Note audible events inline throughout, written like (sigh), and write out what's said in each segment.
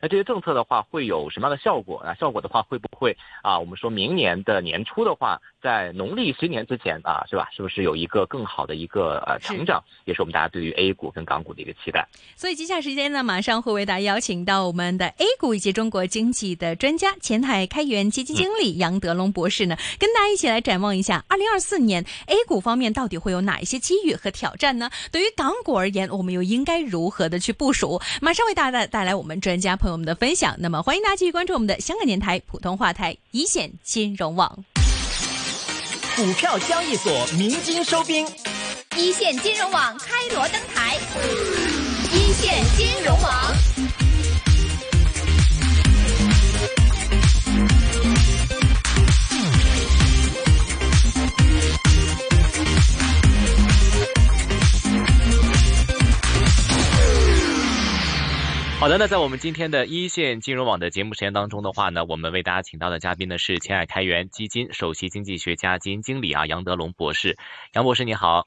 那这些政策的话会有什么样的效果？那效果的话会不会啊？我们说明年的年初的话，在农历新年之前啊，是吧？是不是有一个更好的一个呃成长？也是我们大家对于 A 股跟港股的一个期待。所以接下来时间呢，马上会为大家邀请到我们的 A 股以及中国经济的专家，前海开源基金经理杨德龙博士呢，跟大家一起来展望一下二零二四年 A 股方面到底会有哪一些机遇和挑战呢？对于港股而言，我们又应该如何的去部署？马上为大家带来我们专家朋友们的分享。那么欢迎大家继续关注我们的香港电台普通话台一线金融网。股票交易所鸣金收兵，一线金融网开锣登台，一线金融网。好的，那在我们今天的一线金融网的节目时间当中的话呢，我们为大家请到的嘉宾呢是前海开源基金首席经济学家、基金经理啊杨德龙博士。杨博士你好。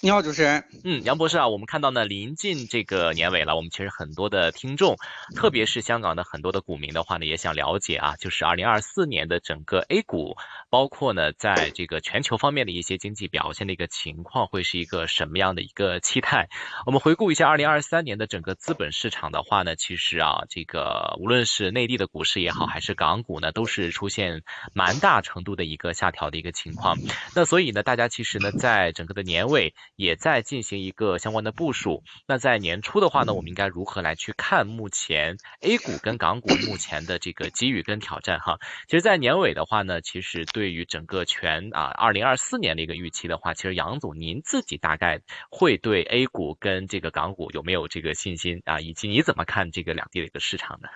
你好，主持人。嗯，杨博士啊，我们看到呢，临近这个年尾了，我们其实很多的听众，特别是香港的很多的股民的话呢，也想了解啊，就是二零二四年的整个 A 股，包括呢，在这个全球方面的一些经济表现的一个情况，会是一个什么样的一个期待？我们回顾一下二零二三年的整个资本市场的话呢，其实啊，这个无论是内地的股市也好，还是港股呢，都是出现蛮大程度的一个下调的一个情况。那所以呢，大家其实呢，在整个的年尾。也在进行一个相关的部署。那在年初的话呢，我们应该如何来去看目前 A 股跟港股目前的这个机遇跟挑战？哈，其实，在年尾的话呢，其实对于整个全啊二零二四年的一个预期的话，其实杨总您自己大概会对 A 股跟这个港股有没有这个信心啊？以及你怎么看这个两地的一个市场呢？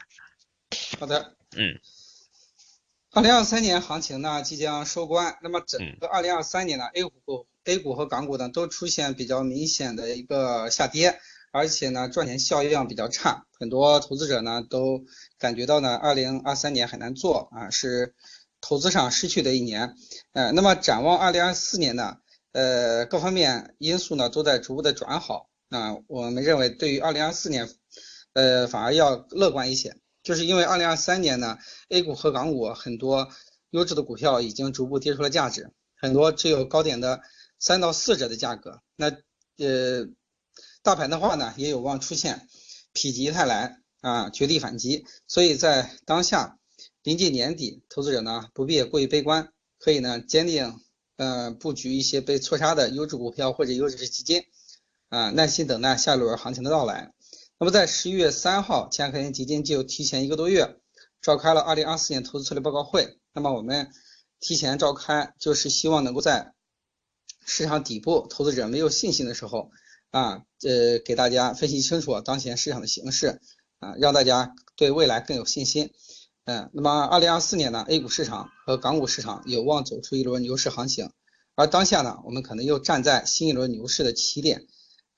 好的，嗯，二零二三年行情呢即将收官，那么整个二零二三年呢 A 股。A 股和港股呢都出现比较明显的一个下跌，而且呢赚钱效应比较差，很多投资者呢都感觉到呢2023年很难做啊，是投资上失去的一年。呃，那么展望2024年呢，呃，各方面因素呢都在逐步的转好。那我们认为对于2024年，呃，反而要乐观一些，就是因为2023年呢 A 股和港股很多优质的股票已经逐步跌出了价值，很多只有高点的。三到四折的价格，那呃，大盘的话呢，也有望出现否极泰来啊，绝地反击。所以在当下临近年底，投资者呢不必过于悲观，可以呢坚定呃布局一些被错杀的优质股票或者优质基金啊，耐心等待下一轮行情的到来。那么在十一月三号，前海开源基金就提前一个多月召开了二零二四年投资策略报告会。那么我们提前召开，就是希望能够在市场底部，投资者没有信心的时候，啊，呃，给大家分析清楚当前市场的形势，啊，让大家对未来更有信心。嗯，那么二零二四年呢，A 股市场和港股市场有望走出一轮牛市行情，而当下呢，我们可能又站在新一轮牛市的起点，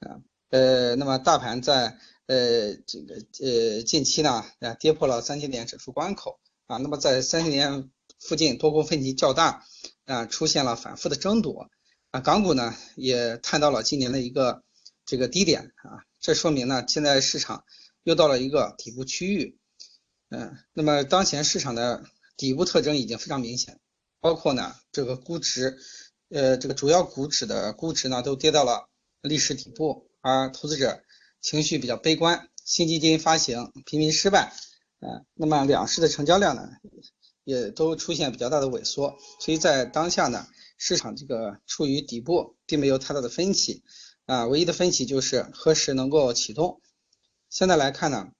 啊，呃，那么大盘在呃这个呃近期呢，啊，跌破了三千点整数关口，啊，那么在三千点附近多空分歧较大，啊，出现了反复的争夺。啊，港股呢也探到了今年的一个这个低点啊，这说明呢现在市场又到了一个底部区域，嗯，那么当前市场的底部特征已经非常明显，包括呢这个估值，呃，这个主要股指的估值呢都跌到了历史底部，而投资者情绪比较悲观，新基金发行频频失败，啊，那么两市的成交量呢也都出现比较大的萎缩，所以在当下呢。市场这个处于底部，并没有太大的分歧，啊，唯一的分歧就是何时能够启动。现在来看呢，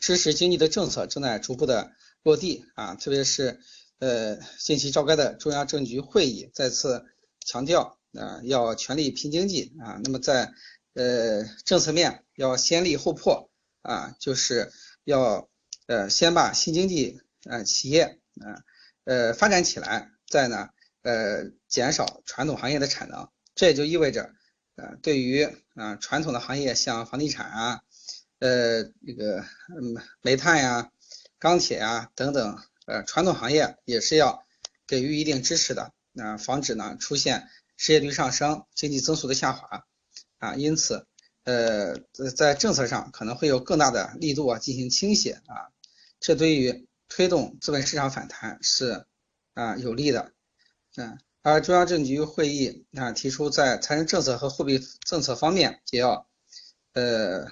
支持经济的政策正在逐步的落地啊，特别是呃近期召开的中央政局会议再次强调啊要全力拼经济啊，那么在呃政策面要先立后破啊，就是要呃先把新经济啊企业啊呃发展起来，再呢。呃，减少传统行业的产能，这也就意味着，呃，对于啊传统的行业，像房地产啊，呃，这个嗯煤炭呀、钢铁呀等等，呃，传统行业也是要给予一定支持的，那防止呢出现失业率上升、经济增速的下滑，啊，因此，呃在政策上可能会有更大的力度啊进行倾斜啊，这对于推动资本市场反弹是啊有利的，嗯，而中央政局会议啊提出在财政政策和货币政策方面也要呃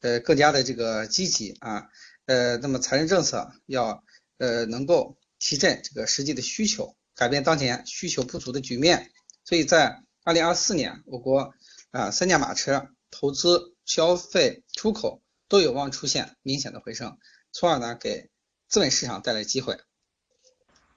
呃更加的这个积极啊，呃那么财政政策要呃能够提振这个实际的需求。改变当前需求不足的局面，所以在二零二四年，我国啊三驾马车投资、消费、出口都有望出现明显的回升，从而呢给资本市场带来机会。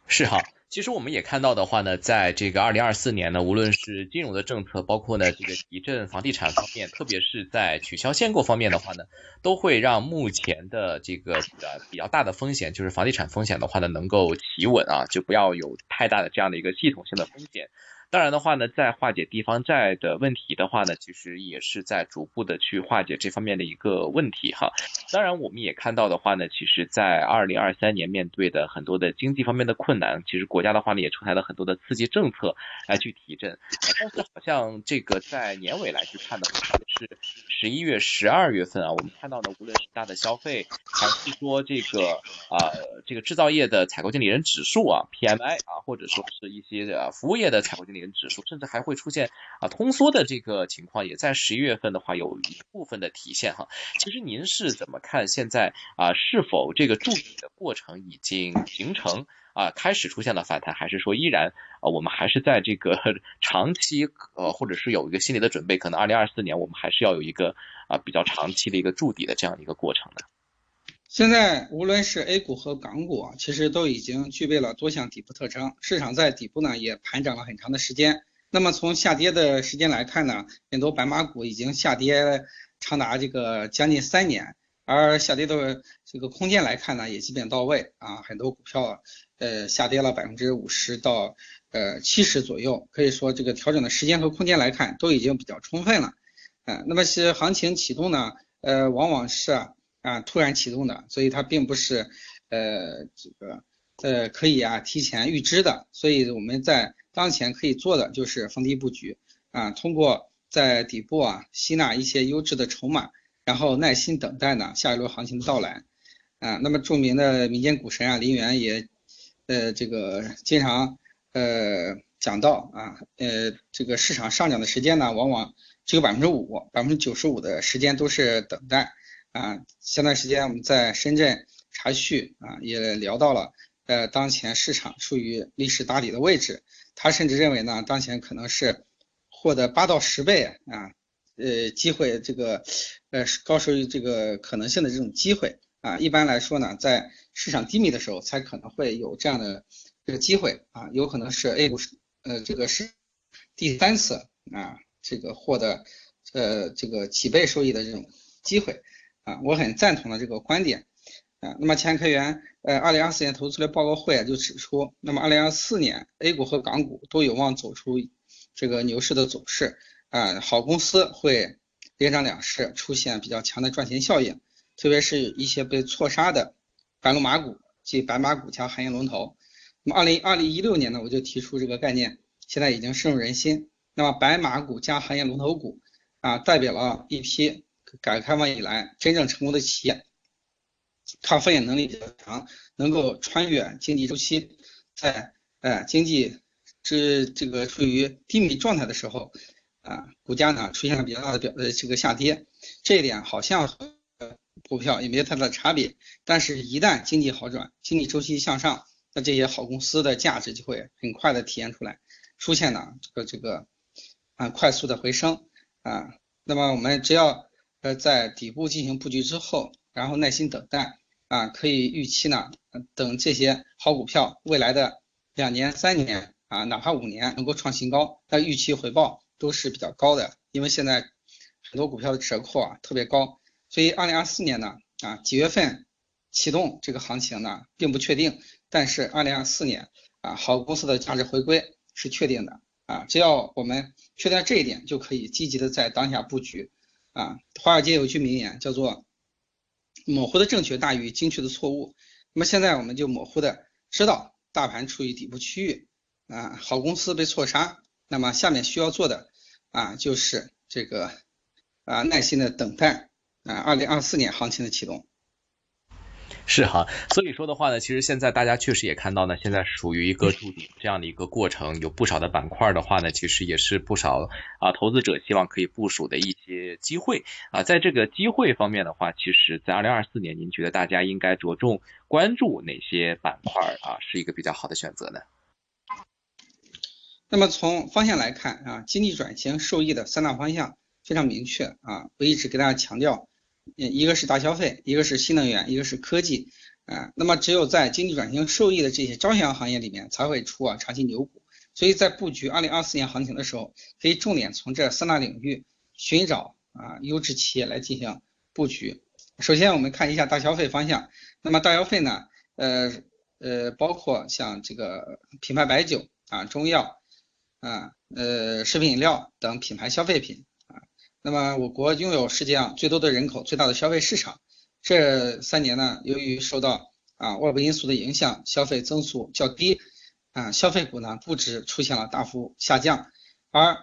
是哈。其实我们也看到的话呢，在这个二零二四年呢，无论是金融的政策，包括呢这个提振房地产方面，特别是在取消限购方面的话呢，都会让目前的这个呃比较大的风险，就是房地产风险的话呢，能够企稳啊，就不要有太大的这样的一个系统性的风险。当然的话呢，在化解地方债的问题的话呢，其实也是在逐步的去化解这方面的一个问题哈。当然，我们也看到的话呢，其实，在二零二三年面对的很多的经济方面的困难，其实国国家的话呢也出台了很多的刺激政策来去提振。但是好像这个在年尾来去看的话，是十一月、十二月份啊，我们看到呢，无论是大的消费，还是说这个啊这个制造业的采购经理人指数啊 PMI 啊，或者说是一些呃服务业的采购经理人。指数甚至还会出现啊通缩的这个情况，也在十一月份的话有一部分的体现哈。其实您是怎么看现在啊是否这个筑底的过程已经形成啊开始出现了反弹，还是说依然啊我们还是在这个 (laughs) 长期呃或者是有一个心理的准备，可能二零二四年我们还是要有一个啊比较长期的一个筑底的这样一个过程的。现在无论是 A 股和港股啊，其实都已经具备了多项底部特征，市场在底部呢也盘整了很长的时间。那么从下跌的时间来看呢，很多白马股已经下跌长达这个将近三年，而下跌的这个空间来看呢，也基本到位啊，很多股票呃下跌了百分之五十到呃七十左右，可以说这个调整的时间和空间来看都已经比较充分了。嗯，那么是行情启动呢，呃，往往是。啊，突然启动的，所以它并不是，呃，这个，呃，可以啊提前预知的，所以我们在当前可以做的就是逢低布局，啊，通过在底部啊吸纳一些优质的筹码，然后耐心等待呢下一轮行情的到来，啊，那么著名的民间股神啊林园也，呃，这个经常呃讲到啊，呃，这个市场上涨的时间呢，往往只有百分之五，百分之九十五的时间都是等待。啊，前段时间我们在深圳茶叙啊，也聊到了，呃，当前市场处于历史打底的位置，他甚至认为呢，当前可能是获得八到十倍啊，呃，机会这个，呃，高收益这个可能性的这种机会啊，一般来说呢，在市场低迷的时候才可能会有这样的这个机会啊，有可能是 A 股是呃这个是第三次啊，这个获得呃这个几倍收益的这种机会。啊，我很赞同的这个观点，啊，那么前开源呃，二零二四年投资策略报告会啊就指出，那么二零二四年 A 股和港股都有望走出这个牛市的走势，啊，好公司会连涨两市，出现比较强的赚钱效应，特别是一些被错杀的白龙马股即白马股加行业龙头。那么二零二零一六年呢，我就提出这个概念，现在已经深入人心。那么白马股加行业龙头股啊，代表了一批。改革开放以来，真正成功的企业，抗风险能力比较强，能够穿越经济周期，在呃经济这这个处于低迷状态的时候，啊，股价呢出现了比较大的表呃这个下跌，这一点好像股票也没有太大的差别。但是，一旦经济好转，经济周期向上，那这些好公司的价值就会很快的体现出来，出现呢这个这个啊快速的回升啊。那么我们只要呃，在底部进行布局之后，然后耐心等待啊，可以预期呢，等这些好股票未来的两年、三年啊，哪怕五年能够创新高，那预期回报都是比较高的。因为现在很多股票的折扣啊特别高，所以二零二四年呢啊几月份启动这个行情呢并不确定，但是二零二四年啊好公司的价值回归是确定的啊，只要我们确定这一点，就可以积极的在当下布局。啊，华尔街有句名言叫做“模糊的正确大于精确的错误”。那么现在我们就模糊的知道大盘处于底部区域，啊，好公司被错杀。那么下面需要做的啊，就是这个啊耐心的等待啊二零二四年行情的启动。是哈，所以说的话呢，其实现在大家确实也看到呢，现在属于一个筑底这样的一个过程，有不少的板块的话呢，其实也是不少啊投资者希望可以部署的一些机会啊，在这个机会方面的话，其实在二零二四年，您觉得大家应该着重关注哪些板块啊，是一个比较好的选择呢？那么从方向来看啊，经济转型受益的三大方向非常明确啊，我一直给大家强调。一个是大消费，一个是新能源，一个是科技，啊，那么只有在经济转型受益的这些朝阳行业里面才会出啊长期牛股，所以在布局二零二四年行情的时候，可以重点从这三大领域寻找啊优质企业来进行布局。首先我们看一下大消费方向，那么大消费呢，呃呃，包括像这个品牌白酒啊、中药啊、呃食品饮料等品牌消费品啊。那么，我国拥有世界上最多的人口、最大的消费市场。这三年呢，由于受到啊外部因素的影响，消费增速较低，啊消费股呢估值出现了大幅下降，而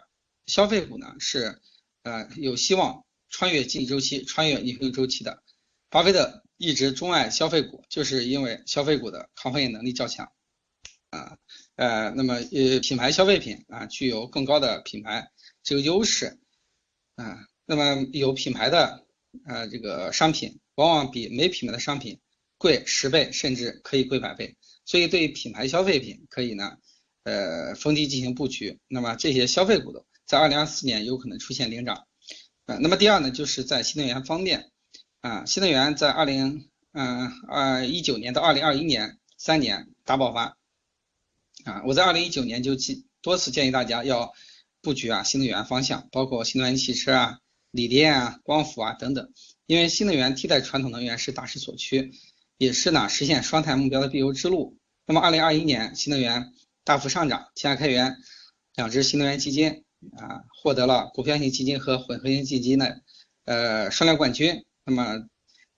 消费股呢是呃有希望穿越经济周期、穿越逆风周期的。巴菲特一直钟爱消费股，就是因为消费股的抗风险能力较强。啊呃，那么呃品牌消费品啊具有更高的品牌这个优势。啊，那么有品牌的啊这个商品，往往比没品牌的商品贵十倍，甚至可以贵百倍。所以对品牌消费品可以呢，呃逢低进行布局。那么这些消费股的在二零二四年有可能出现领涨。啊，那么第二呢，就是在新能源方面，啊新能源在二零嗯二一九年到二零二一年三年大爆发。啊，我在二零一九年就几多次建议大家要。布局啊，新能源方向包括新能源汽车啊、锂电啊、光伏啊等等，因为新能源替代传统能源是大势所趋，也是呢实现双碳目标的必由之路。那么，二零二一年新能源大幅上涨，天下开源两只新能源基金啊获得了股票型基金和混合型基金的呃双料冠军。那么，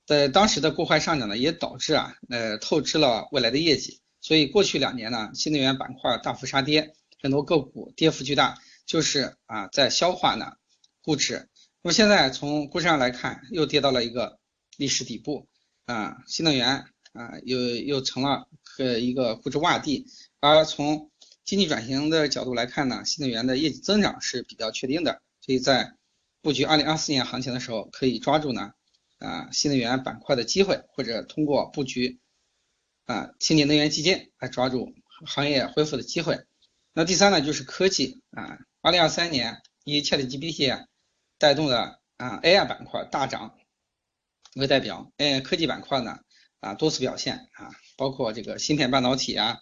在当时的过快上涨呢，也导致啊呃透支了未来的业绩。所以过去两年呢，新能源板块大幅杀跌，很多个股跌幅巨大。就是啊，在消化呢估值，那么现在从估值上来看，又跌到了一个历史底部啊，新能源啊又又成了呃一个估值洼地，而从经济转型的角度来看呢，新能源的业绩增长是比较确定的，所以在布局二零二四年行情的时候，可以抓住呢啊新能源板块的机会，或者通过布局啊清洁能源基金来抓住行业恢复的机会。那第三呢，就是科技啊。二零二三年以 ChatGPT 带动的啊 AI 板块大涨为代表，嗯，科技板块呢啊多次表现啊，包括这个芯片半导体啊、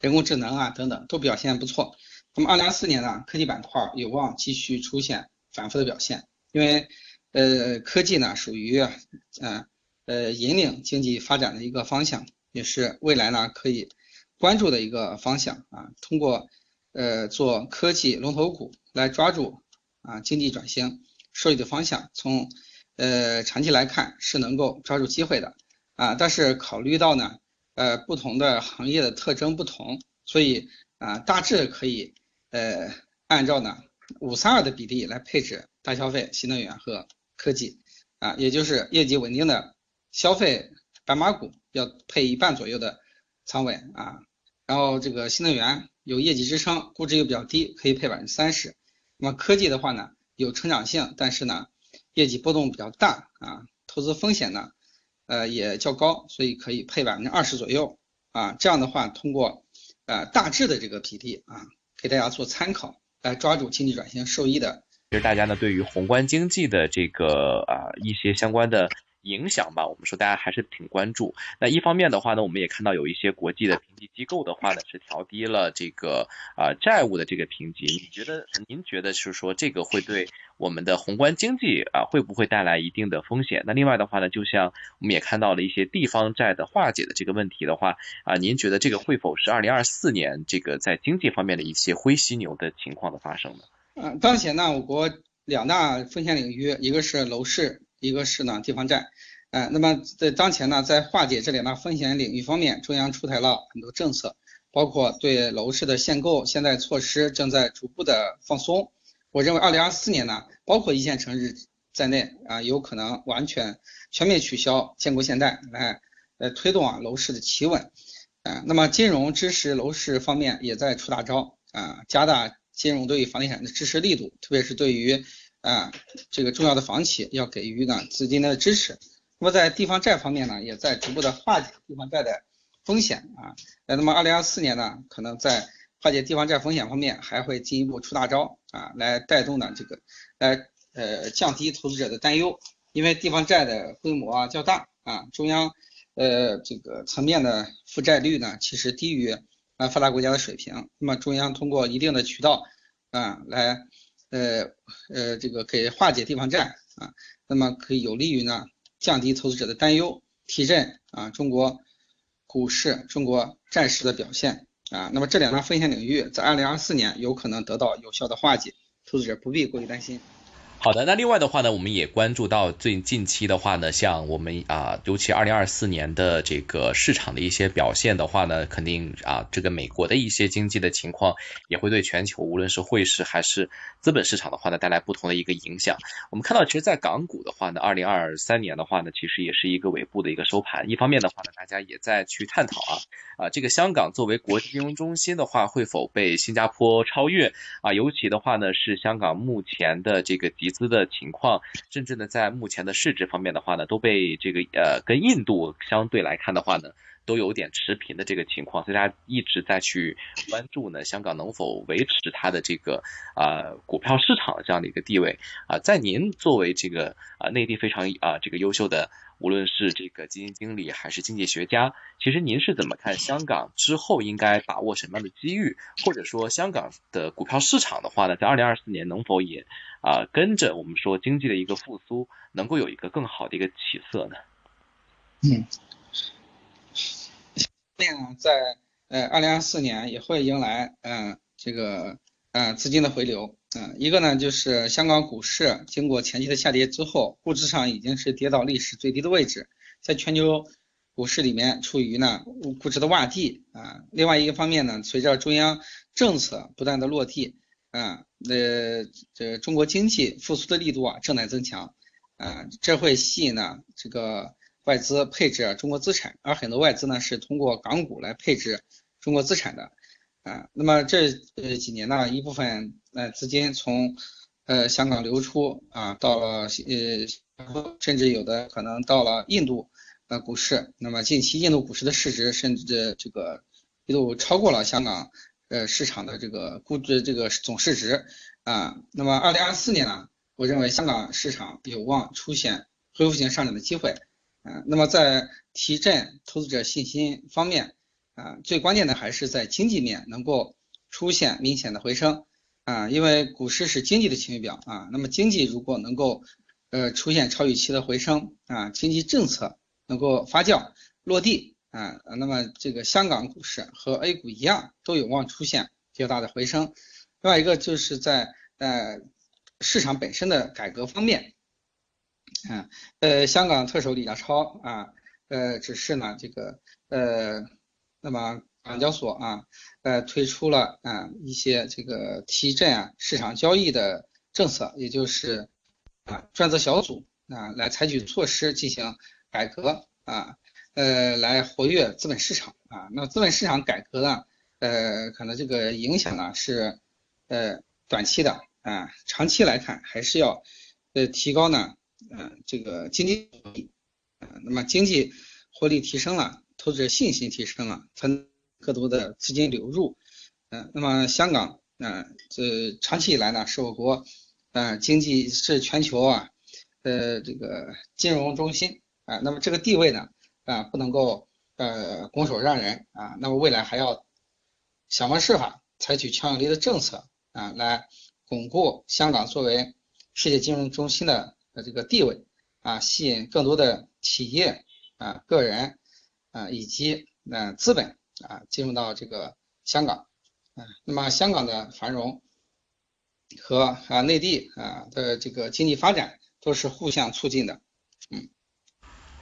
人工智能啊等等都表现不错。那么二零二四年呢，科技板块有望继续出现反复的表现，因为呃科技呢属于啊呃引领经济发展的一个方向，也是未来呢可以关注的一个方向啊，通过。呃，做科技龙头股来抓住啊经济转型受益的方向，从呃长期来看是能够抓住机会的啊。但是考虑到呢，呃不同的行业的特征不同，所以啊大致可以呃按照呢五三二的比例来配置大消费、新能源和科技啊，也就是业绩稳定的消费白马股要配一半左右的仓位啊，然后这个新能源。有业绩支撑，估值又比较低，可以配百分之三十。那么科技的话呢，有成长性，但是呢，业绩波动比较大啊，投资风险呢，呃也较高，所以可以配百分之二十左右啊。这样的话，通过呃大致的这个比例啊，给大家做参考，来抓住经济转型受益的。其实大家呢，对于宏观经济的这个啊一些相关的。影响吧，我们说大家还是挺关注。那一方面的话呢，我们也看到有一些国际的评级机构的话呢，是调低了这个啊债务的这个评级。你觉得，您觉得是说这个会对我们的宏观经济啊会不会带来一定的风险？那另外的话呢，就像我们也看到了一些地方债的化解的这个问题的话啊，您觉得这个会否是二零二四年这个在经济方面的一些灰犀牛的情况的发生呢？嗯，当前呢，我国两大风险领域，一个是楼市。一个是呢地方债，呃，那么在当前呢，在化解这两大风险领域方面，中央出台了很多政策，包括对楼市的限购限贷措施正在逐步的放松。我认为二零二四年呢，包括一线城市在内啊，有可能完全全面取消建国限贷，来呃推动啊楼市的企稳。啊，那么金融支持楼市方面也在出大招啊，加大金融对房地产的支持力度，特别是对于啊这个重要的房企要给予呢资金的支持。那么在地方债方面呢，也在逐步的化解地方债的风险啊。那么二零二四年呢，可能在化解地方债风险方面还会进一步出大招啊，来带动呢这个来呃降低投资者的担忧，因为地方债的规模啊较大啊，中央。呃，这个层面的负债率呢，其实低于啊发达国家的水平。那么中央通过一定的渠道啊，来呃呃这个给化解地方债啊，那么可以有利于呢降低投资者的担忧，提振啊中国股市、中国债市的表现啊。那么这两大风险领域在二零二四年有可能得到有效的化解，投资者不必过于担心。好的，那另外的话呢，我们也关注到最近期的话呢，像我们啊，尤其二零二四年的这个市场的一些表现的话呢，肯定啊，这个美国的一些经济的情况也会对全球无论是汇市还是资本市场的话呢，带来不同的一个影响。我们看到，其实，在港股的话呢，二零二三年的话呢，其实也是一个尾部的一个收盘。一方面的话呢，大家也在去探讨啊啊，这个香港作为国际金融中心的话，会否被新加坡超越啊？尤其的话呢，是香港目前的这个集资的情况，甚至呢，在目前的市值方面的话呢，都被这个呃跟印度相对来看的话呢，都有点持平的这个情况，所以大家一直在去关注呢，香港能否维持它的这个啊股票市场这样的一个地位啊，在您作为这个啊内地非常啊这个优秀的。无论是这个基金经理还是经济学家，其实您是怎么看香港之后应该把握什么样的机遇，或者说香港的股票市场的话呢，在二零二四年能否也啊跟着我们说经济的一个复苏，能够有一个更好的一个起色呢？嗯，面呢，在呃二零二四年也会迎来嗯这个嗯资金的回流。嗯，一个呢就是香港股市经过前期的下跌之后，估值上已经是跌到历史最低的位置，在全球股市里面处于呢估值的洼地啊。另外一个方面呢，随着中央政策不断的落地啊，呃这中国经济复苏的力度啊正在增强啊，这会吸引呢这个外资配置中国资产，而很多外资呢是通过港股来配置中国资产的。啊，那么这呃几年呢，一部分呃资金从呃香港流出啊，到了呃甚至有的可能到了印度呃股市。那么近期印度股市的市值甚至这个一度超过了香港呃市场的这个估值这个总市值啊。那么二零二四年呢，我认为香港市场有望出现恢复性上涨的机会。啊，那么在提振投资者信心方面。啊，最关键的还是在经济面能够出现明显的回升啊，因为股市是经济的晴雨表啊。那么经济如果能够呃出现超预期的回升啊，经济政策能够发酵落地啊，那么这个香港股市和 A 股一样都有望出现较大的回升。另外一个就是在呃市场本身的改革方面，啊呃香港特首李家超啊呃只是呢这个呃。那么港交所啊，呃，推出了啊一些这个提振啊市场交易的政策，也就是啊专责小组啊来采取措施进行改革啊，呃，来活跃资本市场啊。那资本市场改革呢，呃，可能这个影响呢是呃短期的啊，长期来看还是要呃提高呢，呃这个经济活力啊。那么经济活力提升了。投资者信心提升了，才更多的资金流入。嗯，那么香港，嗯，这长期以来呢，是我国，嗯，经济是全球啊，呃，这个金融中心啊。那么这个地位呢，啊，不能够呃拱手让人啊。那么未来还要想方设法采取强有力的政策啊，来巩固香港作为世界金融中心的这个地位啊，吸引更多的企业啊、个人。啊，以及呃资本啊进入到这个香港啊，那么香港的繁荣和啊内地啊的这个经济发展都是互相促进的，嗯，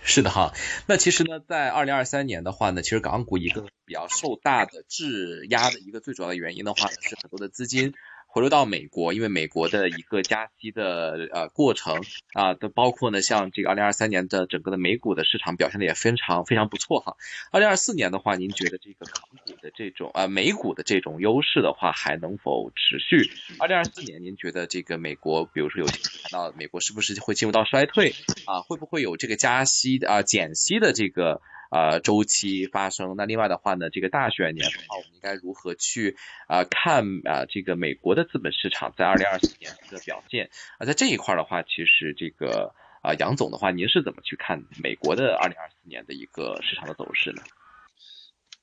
是的哈，那其实呢，在二零二三年的话呢，其实港股一个比较受大的质押的一个最主要的原因的话呢，是很多的资金。回流到美国，因为美国的一个加息的呃过程啊，都包括呢，像这个二零二三年的整个的美股的市场表现的也非常非常不错哈。二零二四年的话，您觉得这个港股的这种啊美股的这种优势的话，还能否持续？二零二四年，您觉得这个美国，比如说有谈到美国是不是会进入到衰退啊？会不会有这个加息啊减息的这个？呃，周期发生。那另外的话呢，这个大选年的话，我们应该如何去啊看啊这个美国的资本市场在二零二四年的表现啊？在这一块的话，其实这个啊杨总的话，您是怎么去看美国的二零二四年的一个市场的走势呢？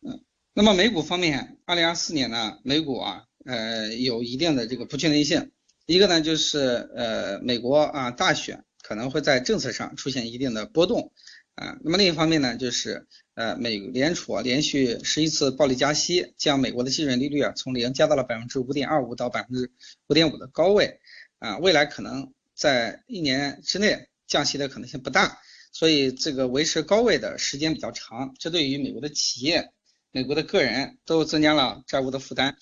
嗯，那么美股方面，二零二四年呢，美股啊呃有一定的这个不确定性。一个呢就是呃美国啊大选可能会在政策上出现一定的波动。啊，那么另一方面呢，就是呃，美联储连续十一次暴力加息，将美国的基准利率啊从零加到了百分之五点二五到百分之五点五的高位，啊，未来可能在一年之内降息的可能性不大，所以这个维持高位的时间比较长，这对于美国的企业、美国的个人都增加了债务的负担，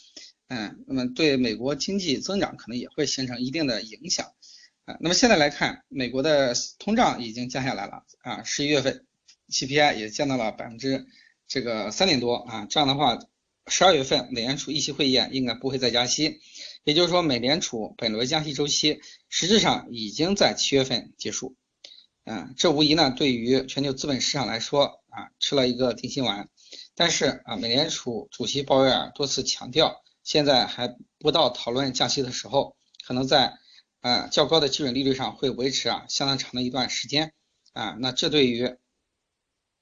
嗯，那么对美国经济增长可能也会形成一定的影响。啊，那么现在来看，美国的通胀已经降下来了啊，十一月份 CPI 也降到了百分之这个三点多啊，这样的话，十二月份美联储议息会议应该不会再加息，也就是说，美联储本轮加息周期实质上已经在七月份结束，啊，这无疑呢对于全球资本市场来说啊吃了一个定心丸，但是啊，美联储主席鲍威尔多次强调，现在还不到讨论降息的时候，可能在。啊，较高的基准利率上会维持啊相当长的一段时间啊，那这对于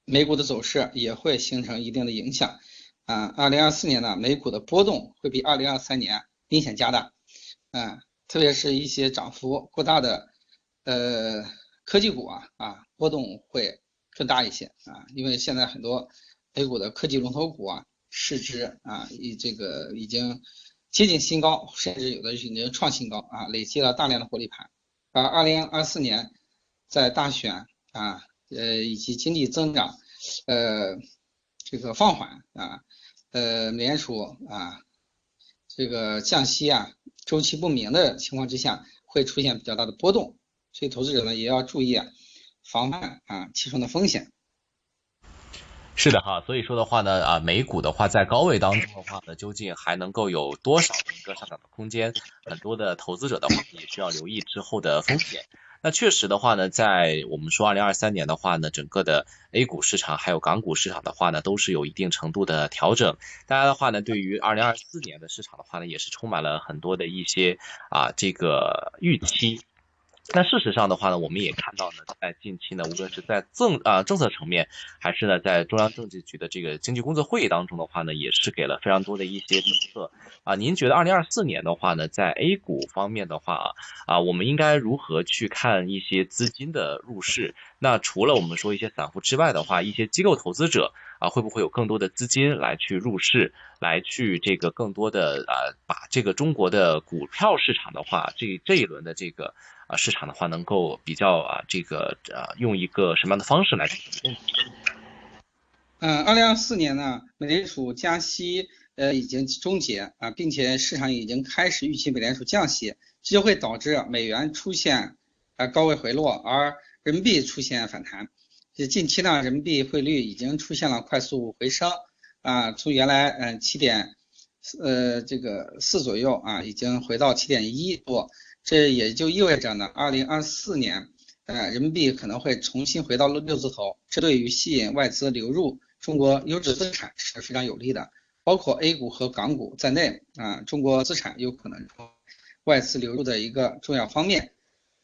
美股的走势也会形成一定的影响啊。二零二四年呢，美股的波动会比二零二三年明显加大，啊，特别是一些涨幅过大的呃科技股啊啊波动会更大一些啊，因为现在很多 A 股的科技龙头股啊市值啊以这个已经。接近新高，甚至有的已经创新高啊，累积了大量的获利盘。而二零二四年在大选啊，呃以及经济增长呃这个放缓啊，呃美联储啊这个降息啊周期不明的情况之下，会出现比较大的波动，所以投资者呢也要注意啊，防范啊其中的风险。是的哈，所以说的话呢，啊，美股的话在高位当中的话呢，究竟还能够有多少的一个上涨的空间？很多的投资者的话也需要留意之后的风险。那确实的话呢，在我们说二零二三年的话呢，整个的 A 股市场还有港股市场的话呢，都是有一定程度的调整。大家的话呢，对于二零二四年的市场的话呢，也是充满了很多的一些啊这个预期。那事实上的话呢，我们也看到呢，在近期呢，无论是在政啊政策层面，还是呢在中央政治局的这个经济工作会议当中的话呢，也是给了非常多的一些政策啊。您觉得二零二四年的话呢，在 A 股方面的话啊，我们应该如何去看一些资金的入市？那除了我们说一些散户之外的话，一些机构投资者啊，会不会有更多的资金来去入市，来去这个更多的啊，把这个中国的股票市场的话，这这一轮的这个。啊，市场的话能够比较啊，这个啊，用一个什么样的方式来嗯，二零二四年呢，美联储加息呃已经终结啊，并且市场已经开始预期美联储降息，这就会导致美元出现啊高位回落，而人民币出现反弹。近期呢，人民币汇率已经出现了快速回升啊，从原来嗯七点呃这个四左右啊，已经回到七点一多。这也就意味着呢，二零二四年，呃，人民币可能会重新回到六六字头，这对于吸引外资流入中国优质资产是非常有利的，包括 A 股和港股在内啊，中国资产有可能外资流入的一个重要方面，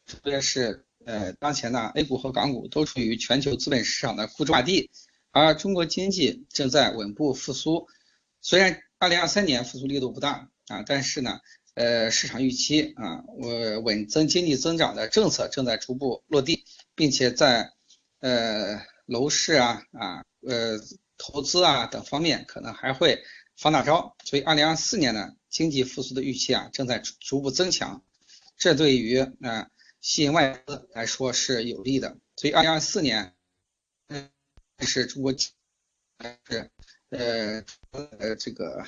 特别是呃，当前呢，A 股和港股都处于全球资本市场的估值洼地，而中国经济正在稳步复苏，虽然二零二三年复苏力度不大啊，但是呢。呃，市场预期啊，稳稳增经济增长的政策正在逐步落地，并且在呃楼市啊啊呃投资啊等方面可能还会放大招，所以二零二四年呢经济复苏的预期啊正在逐步增强，这对于啊吸引外资来说是有利的，所以二零二四年嗯是中国是呃呃这个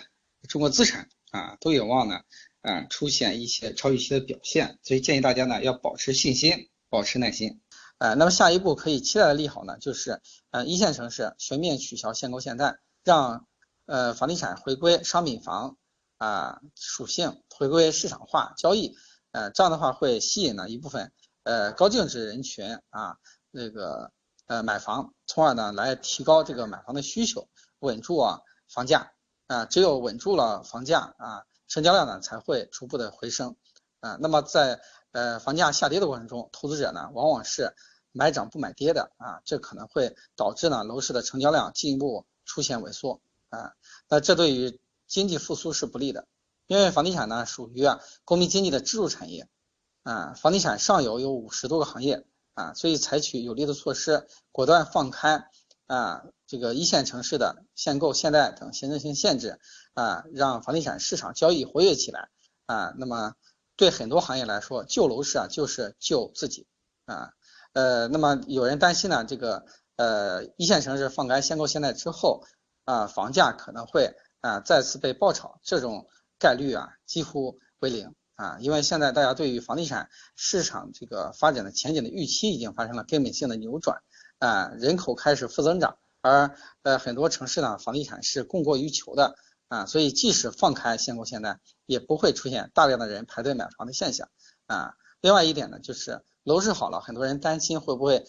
中国资产啊都有望呢。嗯，出现一些超预期的表现，所以建议大家呢要保持信心，保持耐心。呃，那么下一步可以期待的利好呢，就是呃一线城市全面取消限购限贷，让呃房地产回归商品房啊属性，回归市场化交易。呃，这样的话会吸引呢一部分呃高净值人群啊那个呃买房，从而呢来提高这个买房的需求，稳住啊房价啊，只有稳住了房价啊。成交量呢才会逐步的回升，啊，那么在呃房价下跌的过程中，投资者呢往往是买涨不买跌的啊，这可能会导致呢楼市的成交量进一步出现萎缩。啊，那这对于经济复苏是不利的，因为房地产呢属于啊国民经济的支柱产业。啊，房地产上游有五十多个行业啊，所以采取有力的措施，果断放开啊这个一线城市的限购限贷等行政性限制。啊，让房地产市场交易活跃起来啊，那么对很多行业来说，救楼市啊就是救自己啊。呃，那么有人担心呢，这个呃一线城市放开限购限贷之后啊，房价可能会啊再次被爆炒，这种概率啊几乎为零啊，因为现在大家对于房地产市场这个发展的前景的预期已经发生了根本性的扭转啊，人口开始负增长，而呃很多城市呢房地产是供过于求的。啊，所以即使放开限购限贷，也不会出现大量的人排队买房的现象啊。另外一点呢，就是楼市好了，很多人担心会不会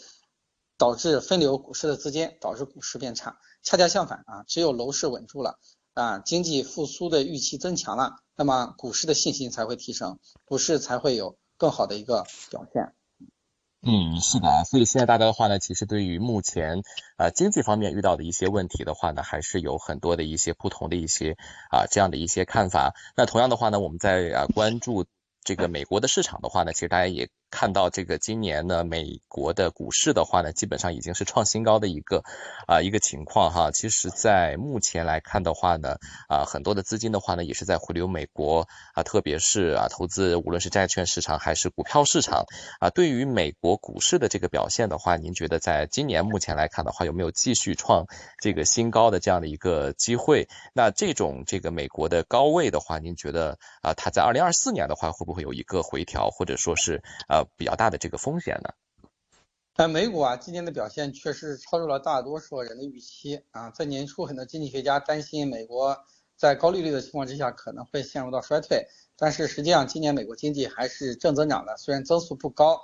导致分流股市的资金，导致股市变差。恰恰相反啊，只有楼市稳住了啊，经济复苏的预期增强了，那么股市的信心才会提升，股市才会有更好的一个表现。嗯，是的，所以现在大家的话呢，其实对于目前呃经济方面遇到的一些问题的话呢，还是有很多的一些不同的一些啊这样的一些看法。那同样的话呢，我们在啊关注这个美国的市场的话呢，其实大家也。看到这个今年呢，美国的股市的话呢，基本上已经是创新高的一个啊一个情况哈。其实，在目前来看的话呢，啊很多的资金的话呢，也是在回流美国啊，特别是啊投资无论是债券市场还是股票市场啊。对于美国股市的这个表现的话，您觉得在今年目前来看的话，有没有继续创这个新高的这样的一个机会？那这种这个美国的高位的话，您觉得啊，它在二零二四年的话，会不会有一个回调，或者说是啊？比较大的这个风险呢？呃，美股啊，今年的表现确实超出了大多数人的预期啊。在年初，很多经济学家担心美国在高利率的情况之下可能会陷入到衰退，但是实际上今年美国经济还是正增长的，虽然增速不高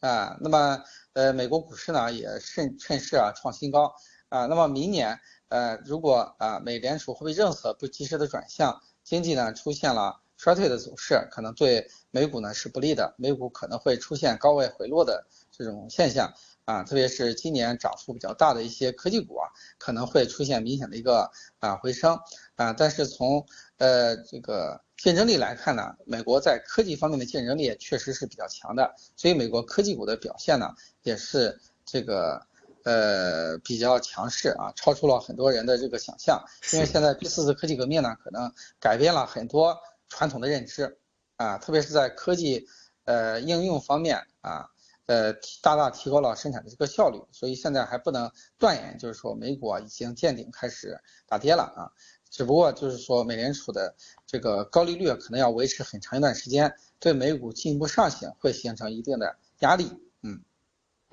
啊。那么，呃，美国股市呢也趁趁势啊创新高啊。那么明年，呃，如果啊美联储货币政策不及时的转向，经济呢出现了。衰退的走势可能对美股呢是不利的，美股可能会出现高位回落的这种现象啊，特别是今年涨幅比较大的一些科技股啊，可能会出现明显的一个啊回升啊。但是从呃这个竞争力来看呢，美国在科技方面的竞争力确实是比较强的，所以美国科技股的表现呢也是这个呃比较强势啊，超出了很多人的这个想象。因为现在第四次科技革命呢，可能改变了很多。传统的认知啊，特别是在科技呃应用方面啊，呃大大提高了生产的这个效率，所以现在还不能断言，就是说美股已经见顶开始大跌了啊，只不过就是说美联储的这个高利率可能要维持很长一段时间，对美股进一步上行会形成一定的压力，嗯。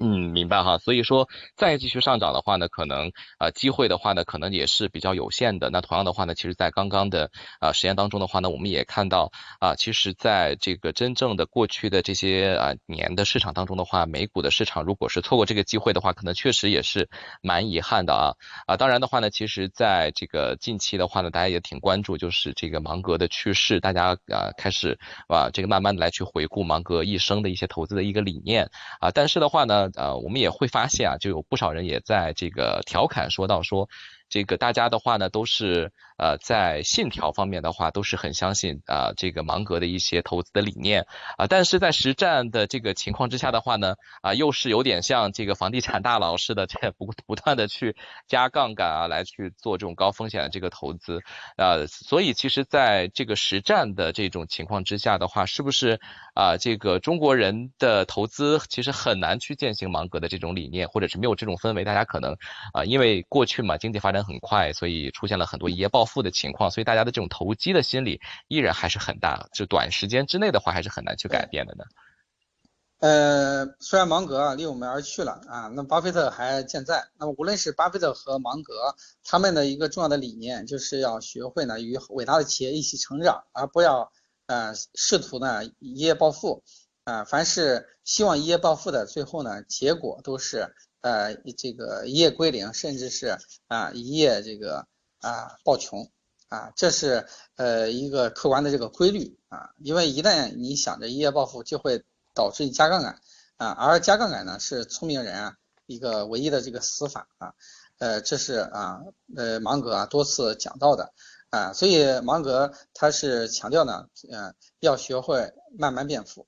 嗯，明白哈。所以说，再继续上涨的话呢，可能啊机会的话呢，可能也是比较有限的。那同样的话呢，其实，在刚刚的啊实验当中的话呢，我们也看到啊，其实在这个真正的过去的这些啊年的市场当中的话，美股的市场如果是错过这个机会的话，可能确实也是蛮遗憾的啊啊。当然的话呢，其实在这个近期的话呢，大家也挺关注，就是这个芒格的去世，大家啊开始啊这个慢慢的来去回顾芒格一生的一些投资的一个理念啊。但是的话呢。呃，我们也会发现啊，就有不少人也在这个调侃说到说，这个大家的话呢，都是呃在信条方面的话都是很相信啊这个芒格的一些投资的理念啊，但是在实战的这个情况之下的话呢，啊又是有点像这个房地产大佬似的，这不不断的去加杠杆啊，来去做这种高风险的这个投资啊，所以其实在这个实战的这种情况之下的话，是不是？啊，这个中国人的投资其实很难去践行芒格的这种理念，或者是没有这种氛围。大家可能啊，因为过去嘛，经济发展很快，所以出现了很多一夜暴富的情况，所以大家的这种投机的心理依然还是很大，就短时间之内的话还是很难去改变的呢。呃，虽然芒格啊离我们而去了啊，那巴菲特还健在。那么无论是巴菲特和芒格，他们的一个重要的理念就是要学会呢与伟大的企业一起成长，而不要呃试图呢一夜暴富啊。凡是希望一夜暴富的，最后呢结果都是呃这个一夜归零，甚至是啊一夜这个啊暴穷啊。这是呃一个客观的这个规律啊，因为一旦你想着一夜暴富，就会导致你加杠杆啊，而加杠杆呢是聪明人啊一个唯一的这个死法啊，呃，这是啊呃芒格啊多次讲到的啊，所以芒格他是强调呢，呃要学会慢慢变富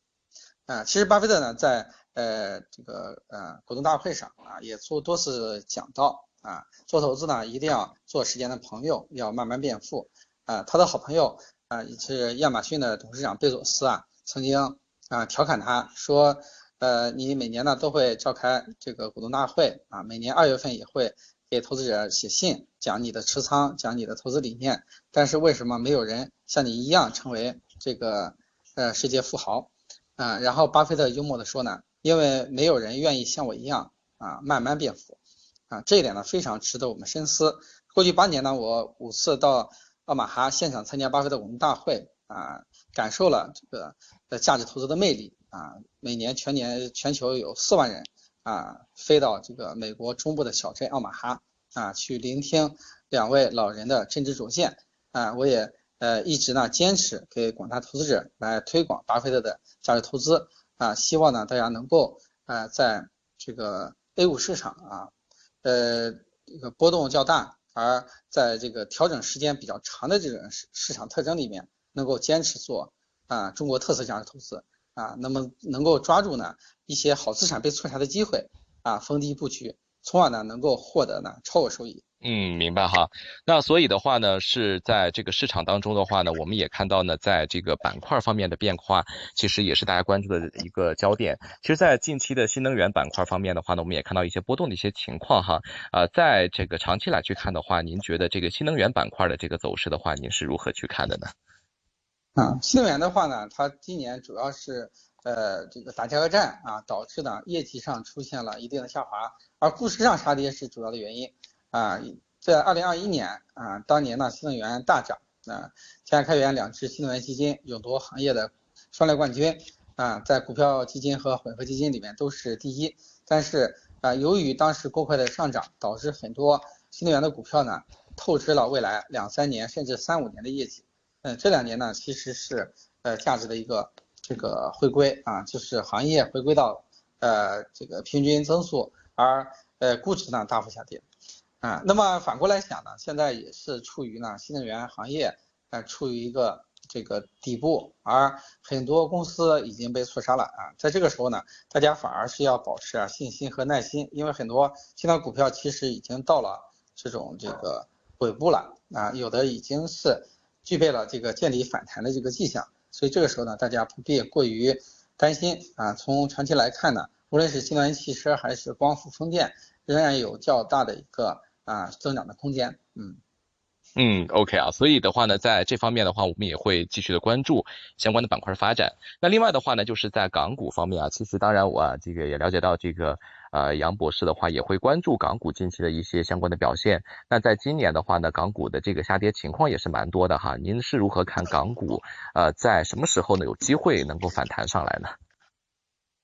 啊。其实巴菲特呢在呃这个呃股东大会上啊也做多次讲到啊，做投资呢一定要做时间的朋友，要慢慢变富啊。他的好朋友啊是亚马逊的董事长贝佐斯啊曾经。啊，调侃他说，呃，你每年呢都会召开这个股东大会啊，每年二月份也会给投资者写信，讲你的持仓，讲你的投资理念，但是为什么没有人像你一样成为这个呃世界富豪啊？然后巴菲特幽默的说呢，因为没有人愿意像我一样啊慢慢变富啊，这一点呢非常值得我们深思。过去八年呢，我五次到奥马哈现场参加巴菲特股东大会啊，感受了这个。价值投资的魅力啊！每年全年全球有四万人啊飞到这个美国中部的小镇奥马哈啊去聆听两位老人的政治主见啊！我也呃一直呢坚持给广大投资者来推广巴菲特的价值投资啊！希望呢大家能够呃在这个 A 股市场啊呃这个波动较大，而在这个调整时间比较长的这种市市场特征里面，能够坚持做。啊，中国特色价值投资啊，那么能够抓住呢一些好资产被错杀的机会啊，逢低布局，从而呢能够获得呢超额收益。嗯，明白哈。那所以的话呢，是在这个市场当中的话呢，我们也看到呢，在这个板块方面的变化，其实也是大家关注的一个焦点。其实，在近期的新能源板块方面的话呢，我们也看到一些波动的一些情况哈。呃，在这个长期来去看的话，您觉得这个新能源板块的这个走势的话，您是如何去看的呢？啊，新能源的话呢，它今年主要是呃这个打价格战啊，导致呢业绩上出现了一定的下滑，而股市上杀跌是主要的原因啊。在二零二一年啊，当年呢新能源大涨啊，天下开源两只新能源基金勇夺行业的双料冠军啊，在股票基金和混合基金里面都是第一。但是啊，由于当时过快的上涨，导致很多新能源的股票呢透支了未来两三年甚至三五年的业绩。嗯，这两年呢，其实是呃价值的一个这个回归啊，就是行业回归到呃这个平均增速，而呃估值呢大幅下跌啊。那么反过来想呢，现在也是处于呢新能源行业呃处于一个这个底部，而很多公司已经被错杀了啊。在这个时候呢，大家反而是要保持啊信心和耐心，因为很多新能源股票其实已经到了这种这个尾部了啊，有的已经是。具备了这个见底反弹的这个迹象，所以这个时候呢，大家不必过于担心啊。从长期来看呢，无论是新能源汽车还是光伏风电，仍然有较大的一个啊增长的空间。嗯。嗯，OK 啊，所以的话呢，在这方面的话，我们也会继续的关注相关的板块发展。那另外的话呢，就是在港股方面啊，其实当然我这个也了解到这个呃杨博士的话也会关注港股近期的一些相关的表现。那在今年的话呢，港股的这个下跌情况也是蛮多的哈。您是如何看港股？呃，在什么时候呢有机会能够反弹上来呢？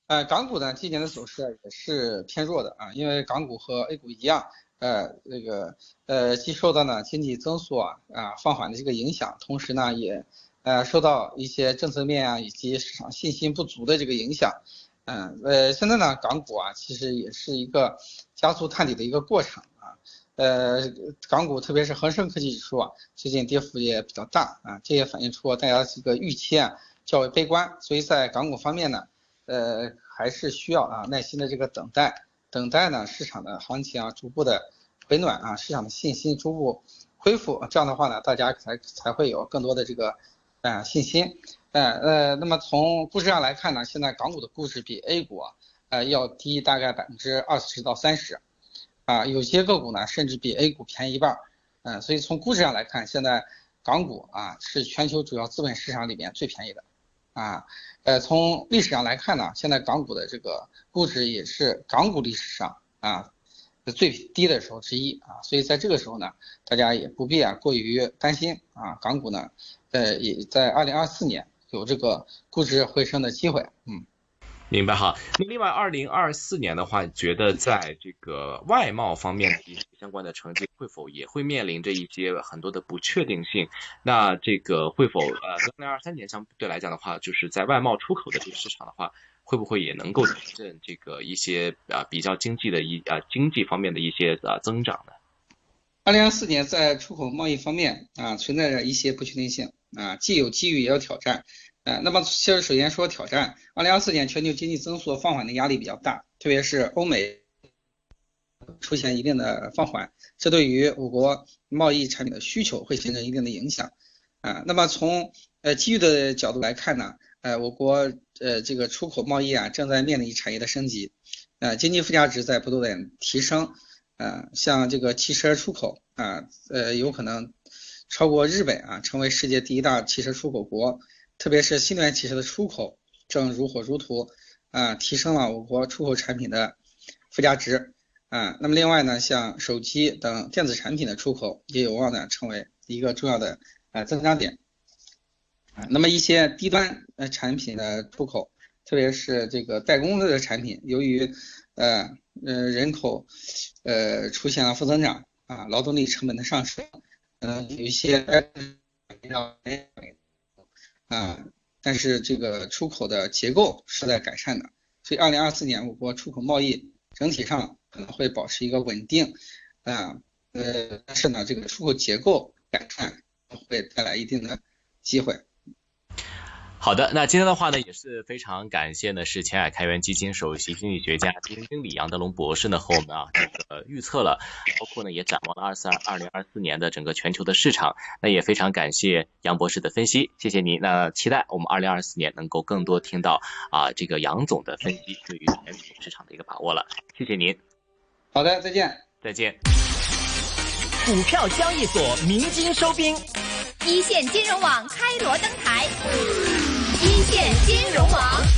呃，港股呢今年的走势也是偏弱的啊，因为港股和 A 股一样。呃，那个呃，既受到呢经济增速啊啊放缓的这个影响，同时呢也呃受到一些政策面啊以及市场信心不足的这个影响，嗯呃，现在呢港股啊其实也是一个加速探底的一个过程啊，呃，港股特别是恒生科技指数啊最近跌幅也比较大啊，这也反映出大家这个预期啊较为悲观，所以在港股方面呢，呃还是需要啊耐心的这个等待。等待呢，市场的行情啊，逐步的回暖啊，市场的信心逐步恢复，这样的话呢，大家才才会有更多的这个啊信心。呃呃，那么从估值上来看呢，现在港股的估值比 A 股啊呃要低大概百分之二十到三十，啊，有些个股呢甚至比 A 股便宜一半。嗯，所以从估值上来看，现在港股啊是全球主要资本市场里面最便宜的，啊，呃，从历史上来看呢，现在港股的这个估值也是港股历史上啊最低的时候之一啊，所以在这个时候呢，大家也不必啊过于担心啊，港股呢，呃，也在二零二四年有这个估值回升的机会，嗯。明白哈。那另外，二零二四年的话，觉得在这个外贸方面一些相关的成绩会否也会面临着一些很多的不确定性？那这个会否呃，跟二零二三年相对来讲的话，就是在外贸出口的这个市场的话，会不会也能够提振这个一些啊比较经济的一啊经济方面的一些啊增长呢？二零二四年在出口贸易方面啊存在着一些不确定性啊，既有机遇也有挑战。呃，那么其实首先说挑战，二零二四年全球经济增速放缓的压力比较大，特别是欧美出现一定的放缓，这对于我国贸易产品的需求会形成一定的影响。啊，那么从呃机遇的角度来看呢，呃，我国呃这个出口贸易啊正在面临产业的升级，呃，经济附加值在不断的提升，呃，像这个汽车出口啊，呃，有可能超过日本啊，成为世界第一大汽车出口国。特别是新能源汽车的出口正如火如荼，啊，提升了我国出口产品的附加值，啊，那么另外呢，像手机等电子产品的出口也有望呢成为一个重要的呃增长点，啊，那么一些低端呃产品的出口，特别是这个代工类的产品，由于呃呃人口呃出现了负增长，啊，劳动力成本的上升，嗯，有一些啊，但是这个出口的结构是在改善的，所以二零二四年我国出口贸易整体上可能会保持一个稳定，啊，呃，但是呢，这个出口结构改善会带来一定的机会。好的，那今天的话呢，也是非常感谢呢，是前海开源基金首席经济学家、基金经理杨德龙博士呢，和我们啊这个预测了，包括呢也展望了二四二二零二四年的整个全球的市场。那也非常感谢杨博士的分析，谢谢您。那期待我们二零二四年能够更多听到啊这个杨总的分析，对于全球市场的一个把握了。谢谢您。好的，再见。再见。股票交易所鸣金收兵，一线金融网开锣登台。见金融王